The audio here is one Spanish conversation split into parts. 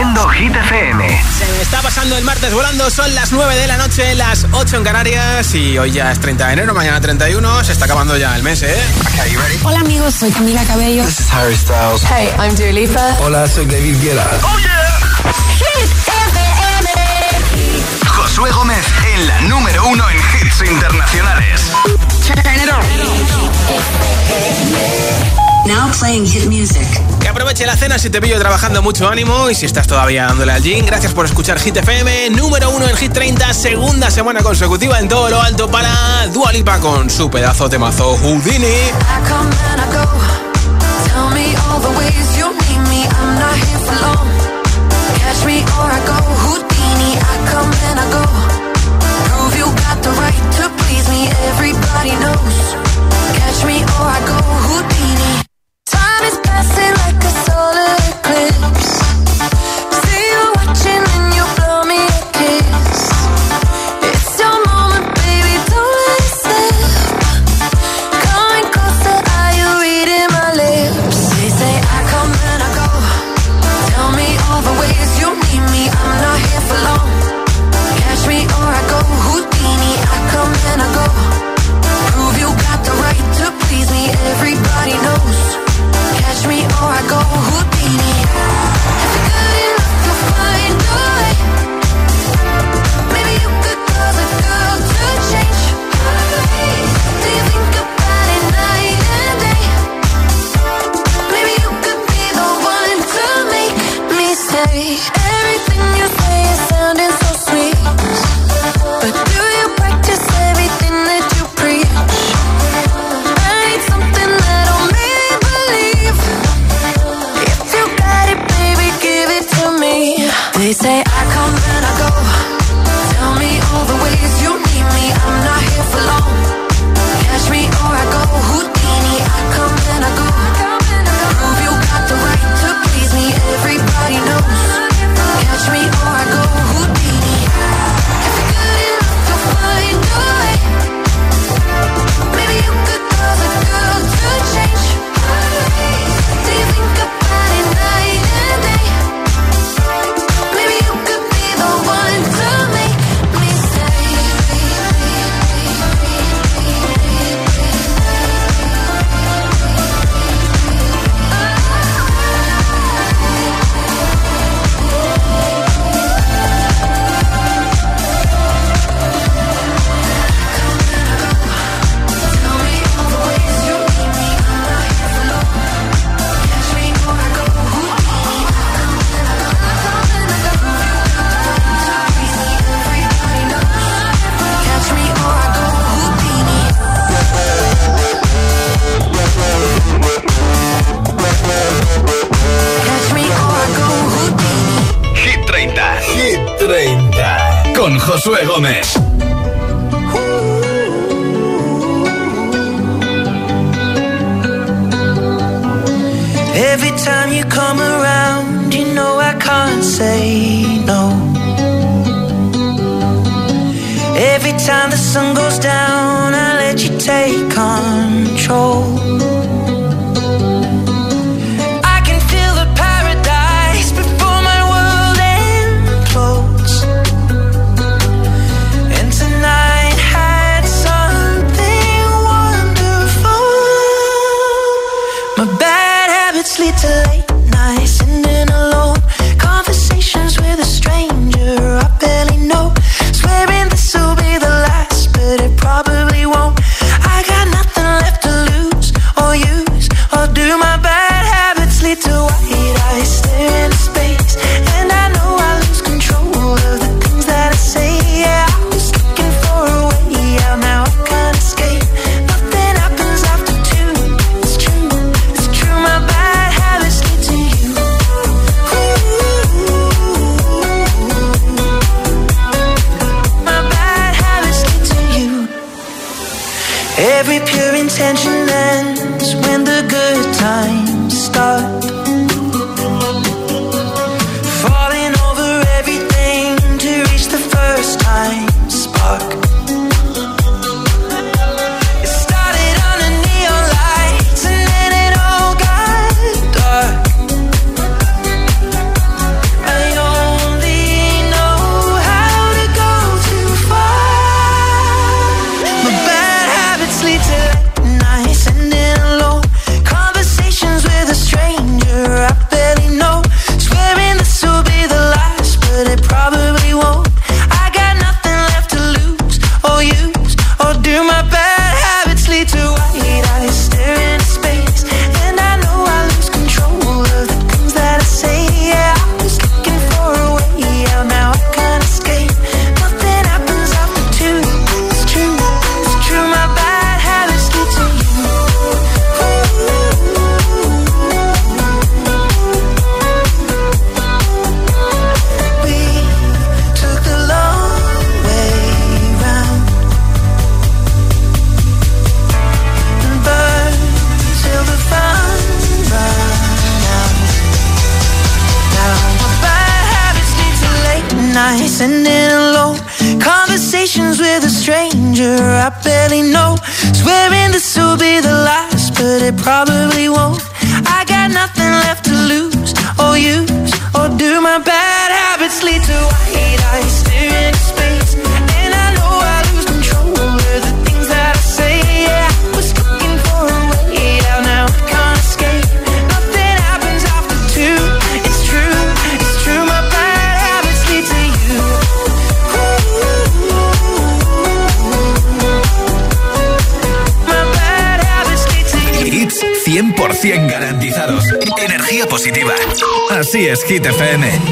Haciendo Hit FM. Se está pasando el martes volando, son las 9 de la noche, las 8 en Canarias y hoy ya es 30 de enero, mañana 31, se está acabando ya el mes, ¿eh? Okay, Hola amigos, soy Camila Cabello. This is Harry Styles. Hey, I'm Dua Lipa. Hola, soy David Guetta. Oh yeah. Hit FM. Josué Gómez en la número uno en hits internacionales. Turn it on. Now playing hit music. Que aproveche la cena si te pillo trabajando mucho ánimo y si estás todavía dándole al gym. Gracias por escuchar Hit FM, número uno en Hit 30, segunda semana consecutiva en todo lo alto para Dualipa con su pedazo de mazo Houdini. Catch me or I go. es Hit FM.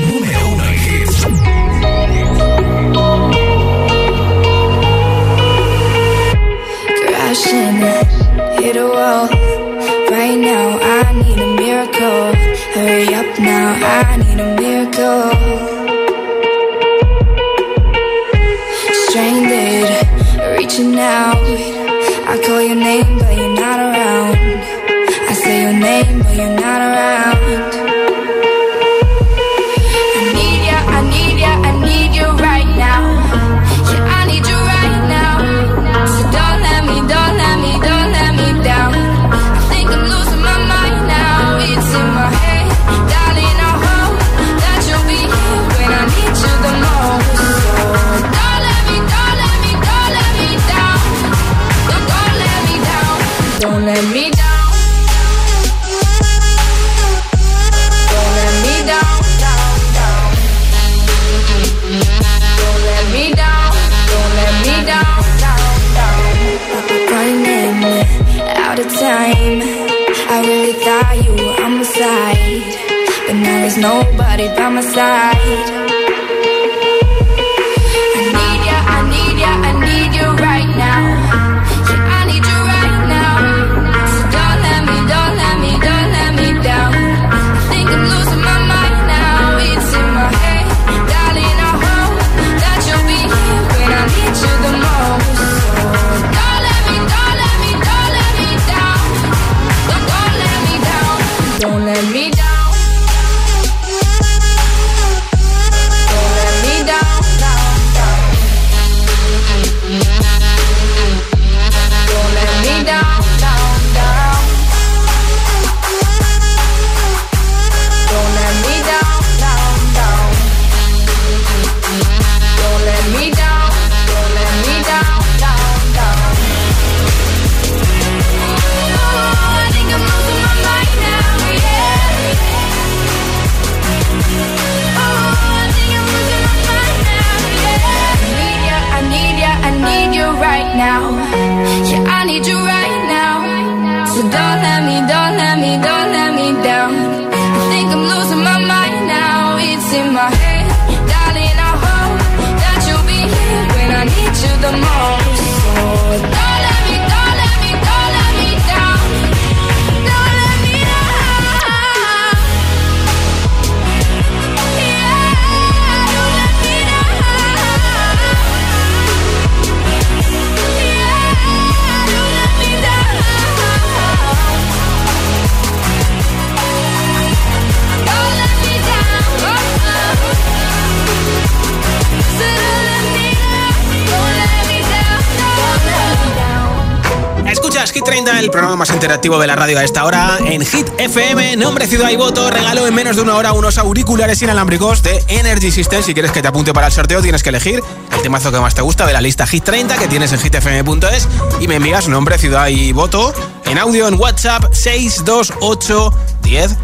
El programa más interactivo de la radio a esta hora. En Hit FM, nombre, ciudad y voto, regalo en menos de una hora unos auriculares inalámbricos de Energy System. Si quieres que te apunte para el sorteo, tienes que elegir el temazo que más te gusta de la lista Hit 30 que tienes en hitfm.es y me envías nombre, ciudad y voto en audio en WhatsApp 628 10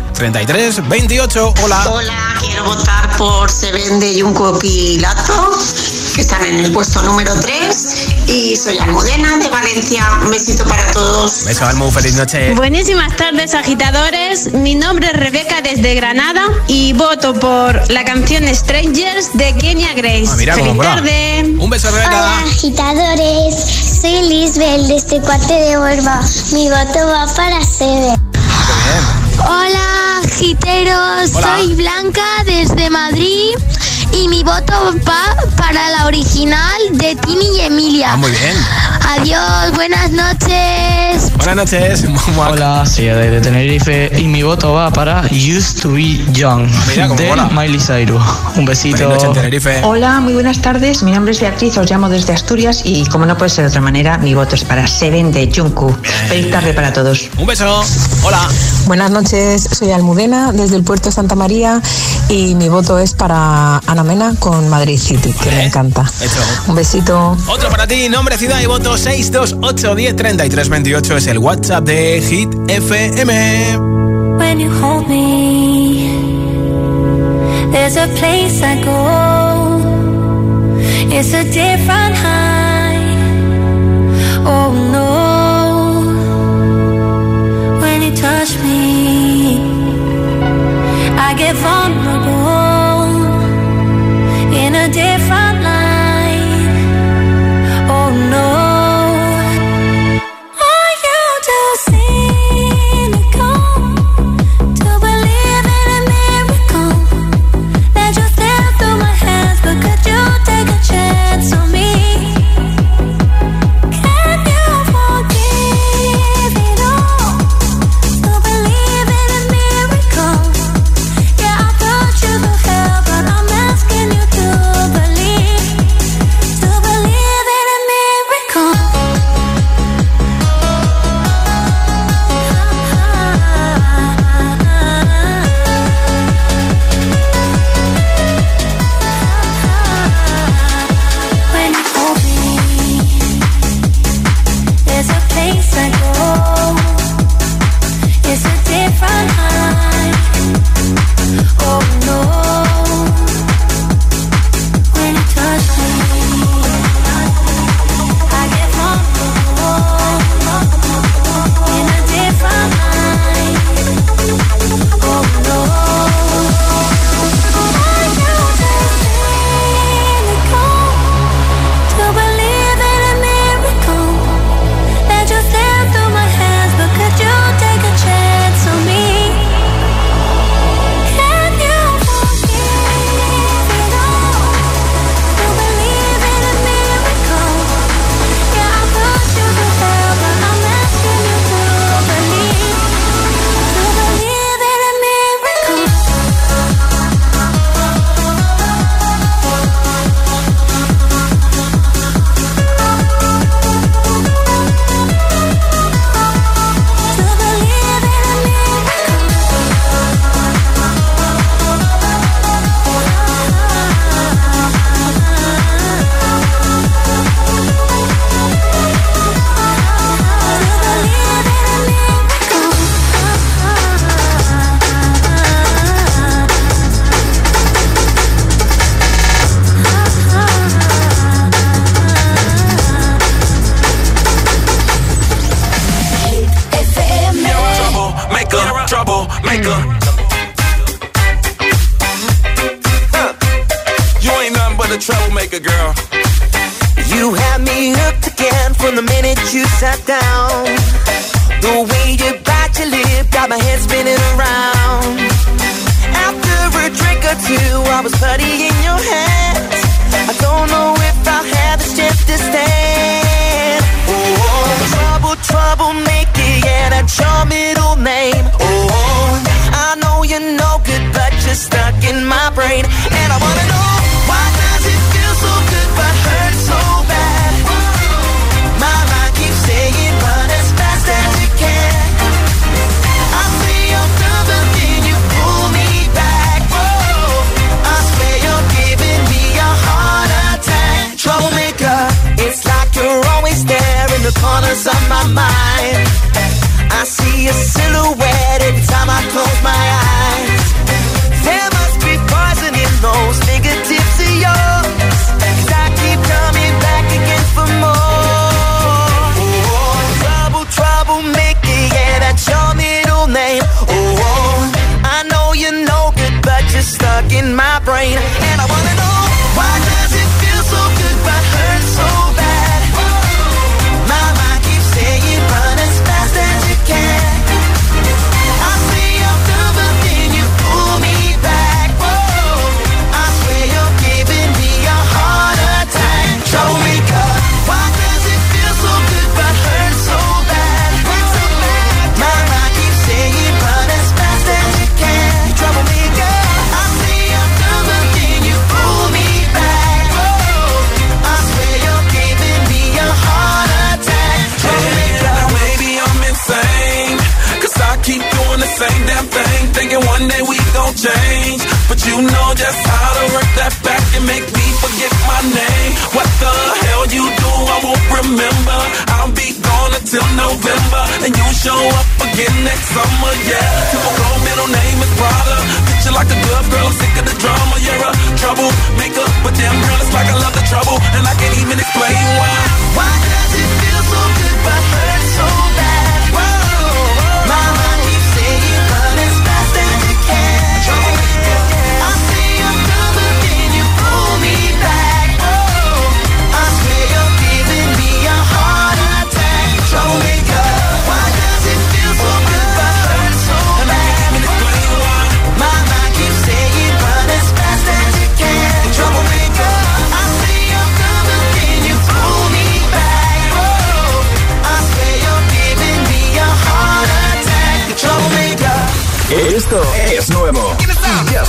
Hola. Hola, quiero votar por Se vende y un copilato que están en el puesto número 3. Y soy Almudena de Valencia. Un besito para todos. Un beso, Almu. Feliz noche. Buenísimas tardes, agitadores. Mi nombre es Rebeca desde Granada y voto por la canción Strangers de Kenya Grace. Ah, mira, Feliz tarde. Un beso, Rebeca. Hola, agitadores. Soy Lisbel desde este Cuate de Huelva. Mi voto va para Sebe. Hola, agiteros. Hola. Soy Blanca desde Madrid. Y mi voto va para la original de Tini y Emilia. Ah, muy bien. Adiós, buenas noches. Buenas noches. Hola, soy de Tenerife y mi voto va para Used to be Young ah, Mira, de. Miley Cyrus. Un besito. Noches, Tenerife. Hola, muy buenas tardes. Mi nombre es Beatriz, os llamo desde Asturias y como no puede ser de otra manera, mi voto es para Seven de Jungkook. Feliz tarde para todos. Un beso. Hola. Buenas noches, soy Almudena desde el puerto de Santa María y mi voto es para Ana Mena con Madrid City, que me eh, encanta. Hecho. Un besito. Otro para ti, nombre, ciudad y voto 628 10 es el WhatsApp de Hit FM. When you hold me, there's a place I go. It's a different high. Oh no. When you touch me, I get vulnerable.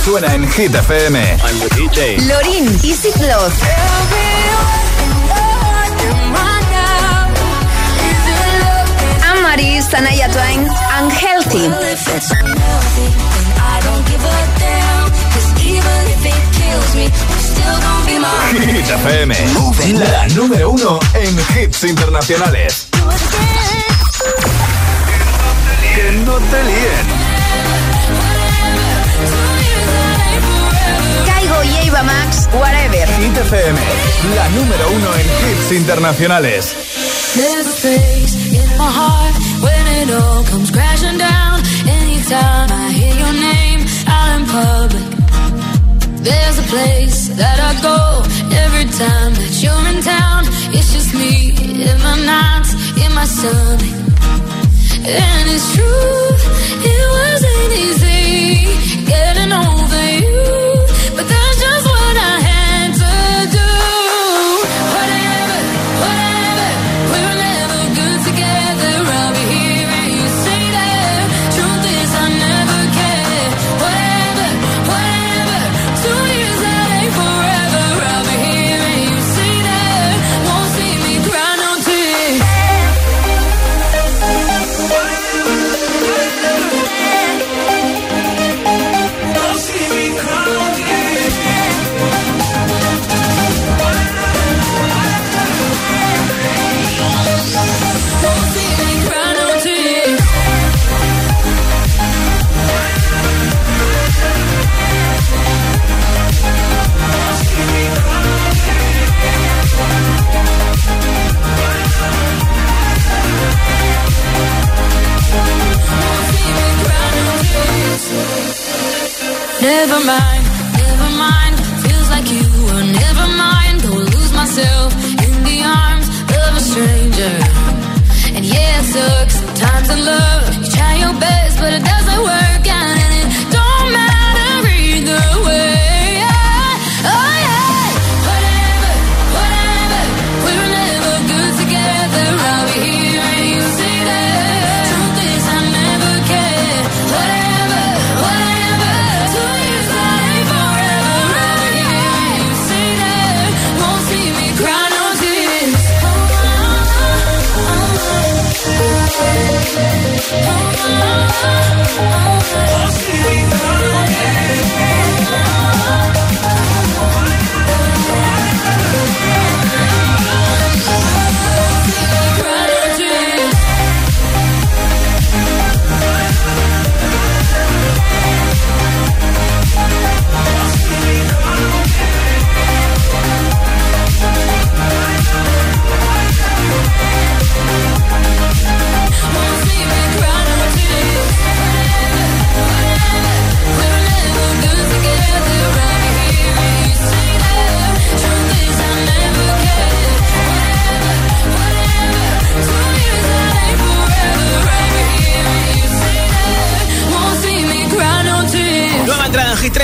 Suena en Hit FM. I'm the DJ. Lorin, Easy Flow. Anne-Marie, Sanaya Twain, Unhealthy. Hit FM. La número uno en hits internacionales. Que no te líen. Y Eva Max, Whatever. Hit FM. La número uno en hits internacionales. There's a place in my heart when it all comes crashing down. Anytime I hear your name out in public. There's a place that I go every time that you're in town. It's just me in my nights, in my stomach. And it's true, it wasn't easy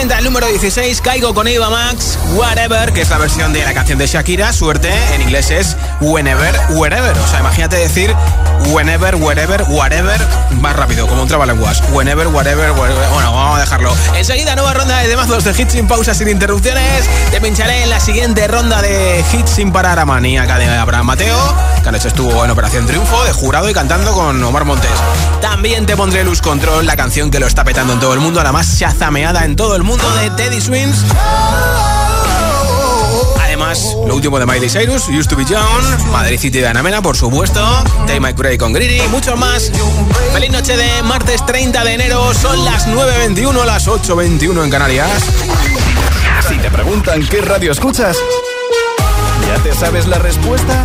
30, el número 16, Caigo con Eva Max, Whatever, que es la versión de la canción de Shakira, suerte, en inglés es Whenever, Wherever. O sea, imagínate decir Whenever, Wherever, Whatever, más rápido, como un trabalenguas. Whenever, Whatever, Wherever. Bueno, vamos a dejarlo. Enseguida, nueva ronda de demazos de hits sin pausas, sin interrupciones. Te pincharé en la siguiente ronda de hits sin parar a maníaca de Abraham Mateo, que anoche estuvo en Operación Triunfo, de jurado y cantando con Omar Montes. También te pondré Luz Control, la canción que lo está petando en todo el mundo, la más chazameada en todo el mundo de Teddy Swings. Lo último de Miley Cyrus, Used to be Young, Madrid City de Ana Mena, por supuesto, Take My con Greedy, mucho más. Feliz noche de martes 30 de enero, son las 9.21, las 8.21 en Canarias. Si te preguntan qué radio escuchas, ¿ya te sabes la respuesta?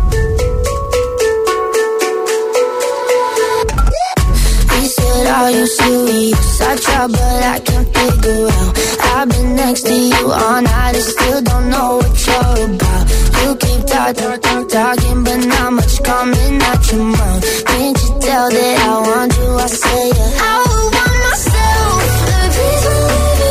Said, Are you serious? I try, but I can't figure out. I've been next to you all night and still don't know what you're about. You keep talk, talk, talk, talking, but not much coming out your mouth. Can't you tell that I want you? I say, yeah. I want myself. The reason maybe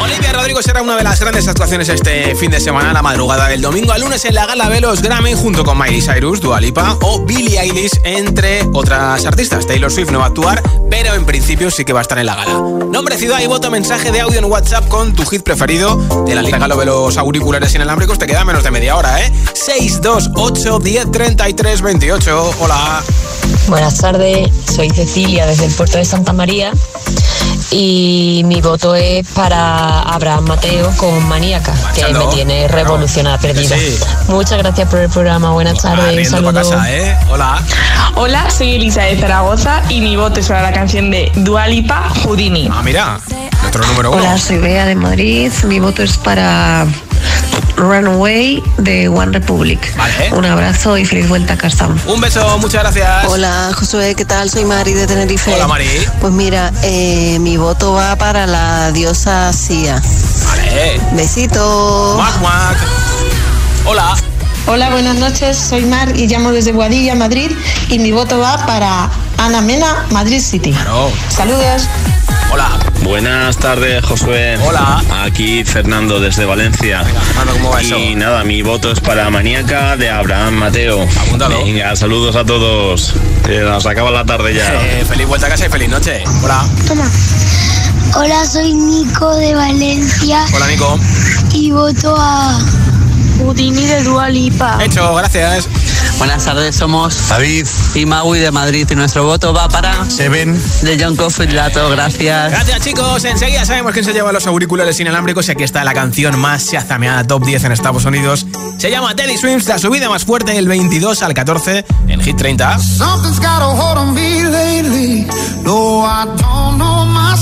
Olivia Rodrigo será una de las grandes actuaciones este fin de semana, la madrugada del domingo al lunes en la gala de los Grammy, junto con Miley Cyrus, Dua Lipa o Billie Eilish, entre otras artistas. Taylor Swift no va a actuar, pero en principio sí que va a estar en la gala. Nombre, ciudad y voto, mensaje de audio en WhatsApp con tu hit preferido de la lista galo de los auriculares inalámbricos. Te queda menos de media hora, ¿eh? 628 10 33 28. Hola. Buenas tardes, soy Cecilia desde el puerto de Santa María y mi voto es para Abraham Mateo con Maníaca, que me tiene revolucionada, perdida. sí. Muchas gracias por el programa, buenas tardes, casa, ¿eh? Hola. Hola, soy Elisa de Zaragoza y mi voto es para la canción de Dualipa Houdini. Ah, mira, nuestro número uno. Hola, soy Bea de Madrid. Mi voto es para Runaway de One Republic. Un abrazo y feliz vuelta a casa. Un beso, muchas gracias. Hola, Josué, ¿qué tal? Soy Mari de Tenerife. Hola, Mari. Pues mira, eh, mi voto va para la diosa Sia. Vale. Besito. Hola. Hola, buenas noches. Soy Mar y llamo desde Guadilla, Madrid. Y mi voto va para Ana Mena, Madrid City. Saludos. Hola. Buenas tardes, Josué. Hola. Aquí Fernando desde Valencia. ¿cómo va y eso? nada, mi voto es para Maníaca de Abraham Mateo. Venga, saludos a todos. Que nos acaba la tarde ya. Eh, feliz vuelta a casa y feliz noche. Hola. Toma. Hola, soy Nico de Valencia Hola, Nico. y voto a Houdini de Dua Lipa. Hecho, gracias. Buenas tardes, somos David y Maui de Madrid y nuestro voto va para Seven de John Coffey Lato, gracias. Gracias chicos, enseguida sabemos quién se lleva los auriculares inalámbricos y aquí está la canción más chazameada top 10 en Estados Unidos. Se llama Teddy Swims, la subida más fuerte del 22 al 14 en Hit 30. Something's got a hold on me lately. No, I don't know myself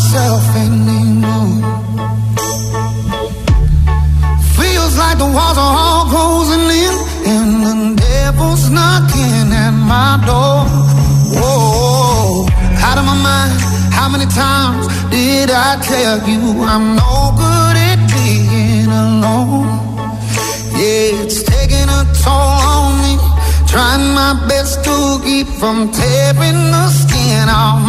I'm no good at being alone. Yeah, it's taking a toll on me. Trying my best to keep from tearing the skin off.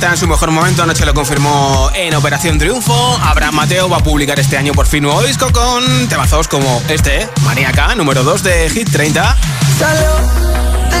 está en su mejor momento, anoche lo confirmó en Operación Triunfo. Abraham Mateo va a publicar este año por fin nuevo disco con temazos como este, Maníaca, número 2 de Hit 30. Salud,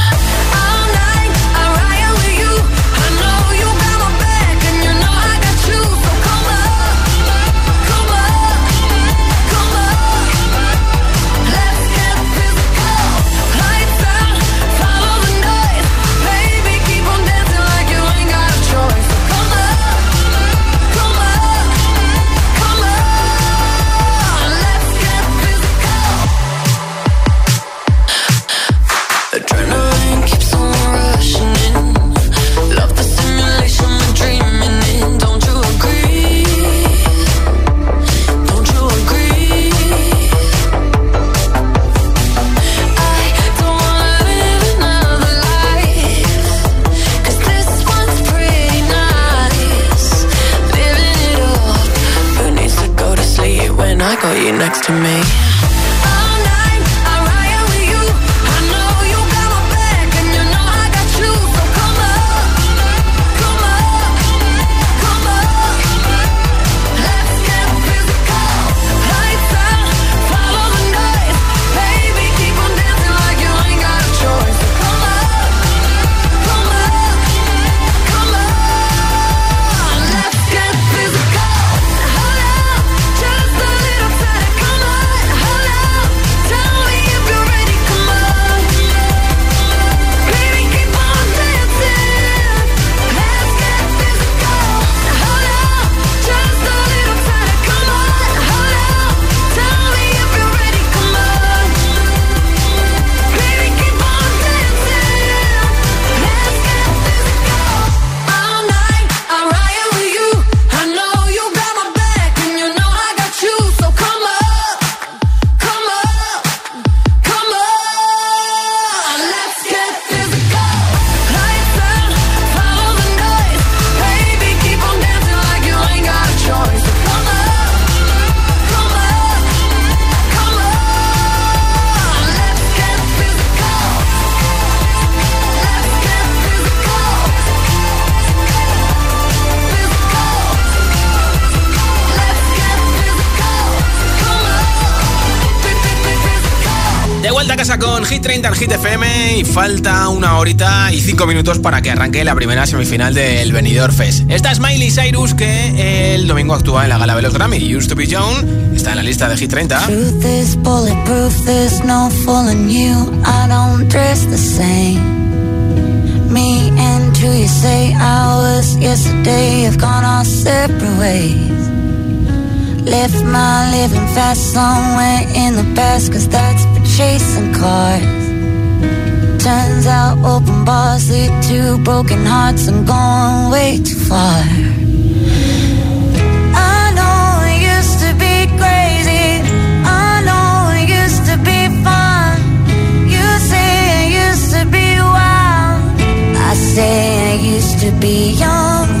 Con Hit 30 en Hit FM y falta una horita y cinco minutos para que arranque la primera semifinal del Benidorm Fest. Esta es Miley Cyrus que el domingo actúa en la gala de los Grammy. Used to be Young está en la lista de Hit 30. Truth is bulletproof, there's no fooling you. I don't dress the same. Me and who you say I was yesterday have gone our separate ways. Left my living fast somewhere in the past, cause that's for chasing cars. Turns out open bars lead to broken hearts. I'm going way too far. I know it used to be crazy. I know it used to be fun. You say it used to be wild. I say I used to be young.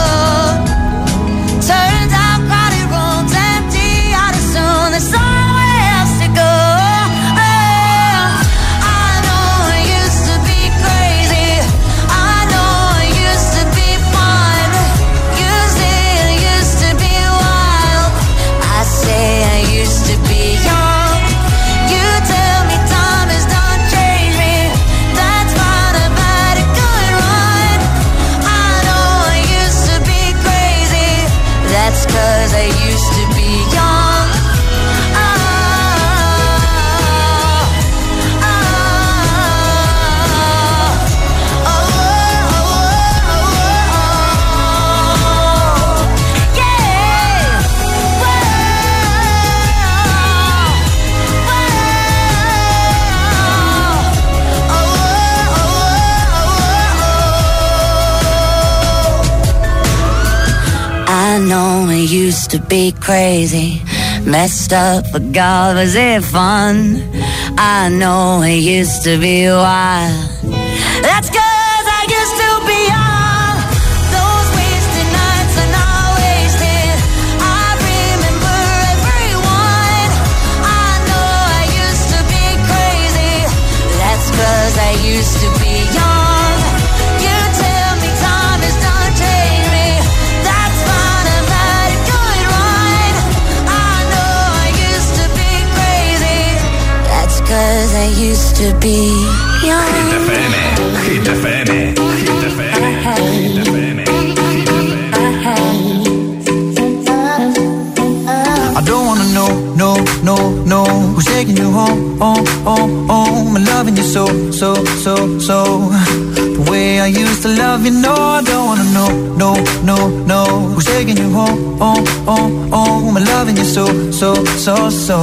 Used to be crazy. Messed up, but God, was it fun? I know it used to be wild. That's cause I used to be young. Those wasted nights are not wasted. I remember everyone. I know I used to be crazy. That's cause I used to be young. Cause I used to be young. Hit FM, Hit FM, Hit FM, Hit FM, I don't wanna know, no, no, no Who's taking you home, home, home, home. And loving you so, so, so, so. The way I used to love you, no I don't wanna know, no, no, no Who's taking you home, home, home, home. And loving you so, so, so, so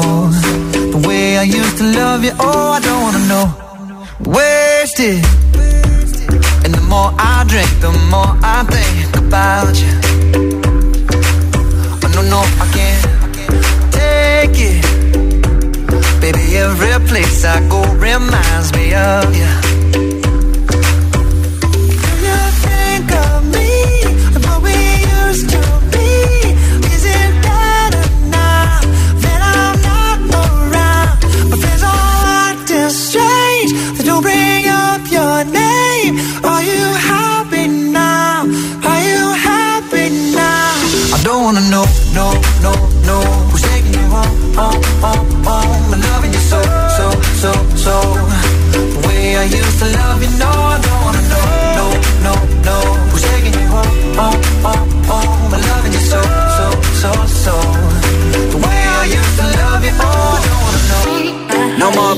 The way I used to love you, oh I don't wanna know Wasted And the more I drink, the more I think about you Oh no, no, I can't take it. Baby, every place I go reminds me of you.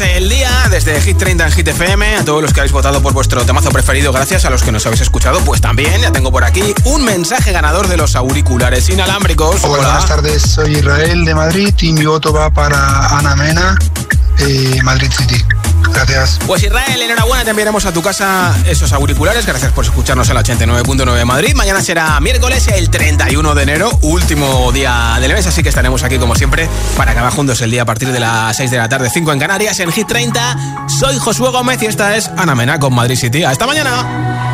El día desde Hit 30 en Hit FM. A todos los que habéis votado por vuestro temazo preferido, gracias. A los que nos habéis escuchado, pues también. Ya tengo por aquí un mensaje ganador de los auriculares inalámbricos. Hola, buenas tardes. Soy Israel de Madrid y mi voto va para Ana Mena, eh, Madrid City. Gracias. Pues Israel, enhorabuena, te enviaremos a tu casa esos auriculares. Gracias por escucharnos en la 89.9 de Madrid. Mañana será miércoles, el 31 de enero, último día del mes, así que estaremos aquí como siempre para acabar juntos el día a partir de las 6 de la tarde, 5 en Canarias, en Hit 30. Soy Josué Gómez y esta es Ana Mena con Madrid City. Hasta mañana.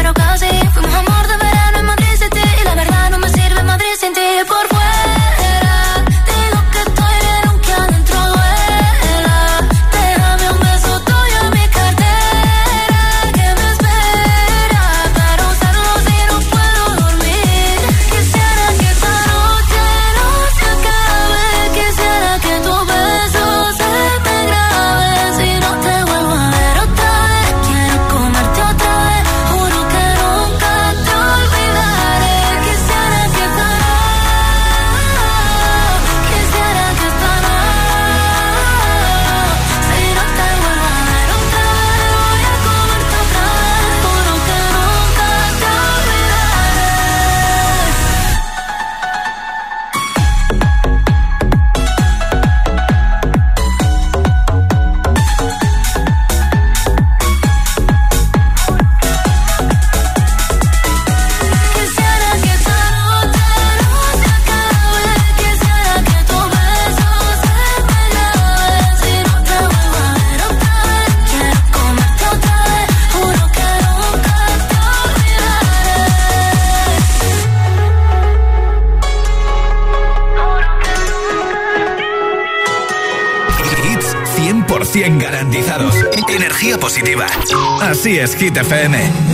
es Hit FM.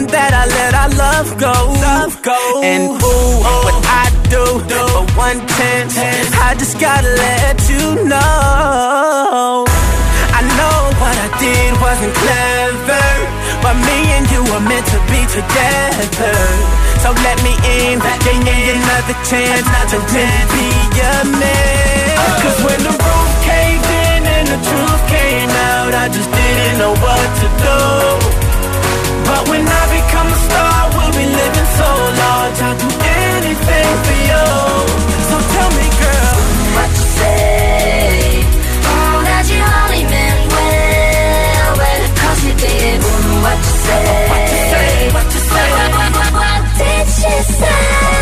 knowing that I let our love go. Love go. And who what I do, do. for one chance, I just gotta let you know. I know what I did wasn't clever, but me and you were meant to be together. So let me in, give me in. another chance not to really be a man. Oh. Cause when the roof caved in and the truth came out, I just didn't know what to do. But when I become a star, we'll be living so large. I'd do anything for you. So tell me, girl, what you say? Oh, that you only meant well, well, cause you did. What you say? What you say? What you say? What, what, what, what did she say?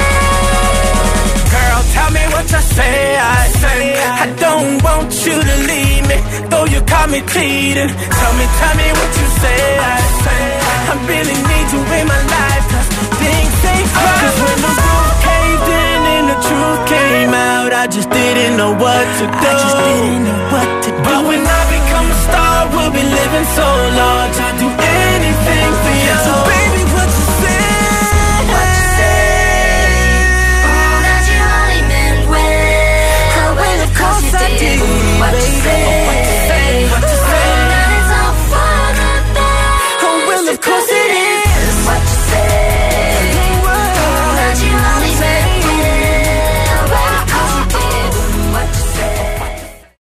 Tell me what you say. I say I don't want you to leave me, though you caught me cheating. Tell me, tell me what you say. I say I really need you in my life, cause things ain't right. Cause when the roof caved in and the truth came out, I just didn't know what to do. I just didn't know what to do. But when I become a star, we'll be living so large. I'd do anything baby.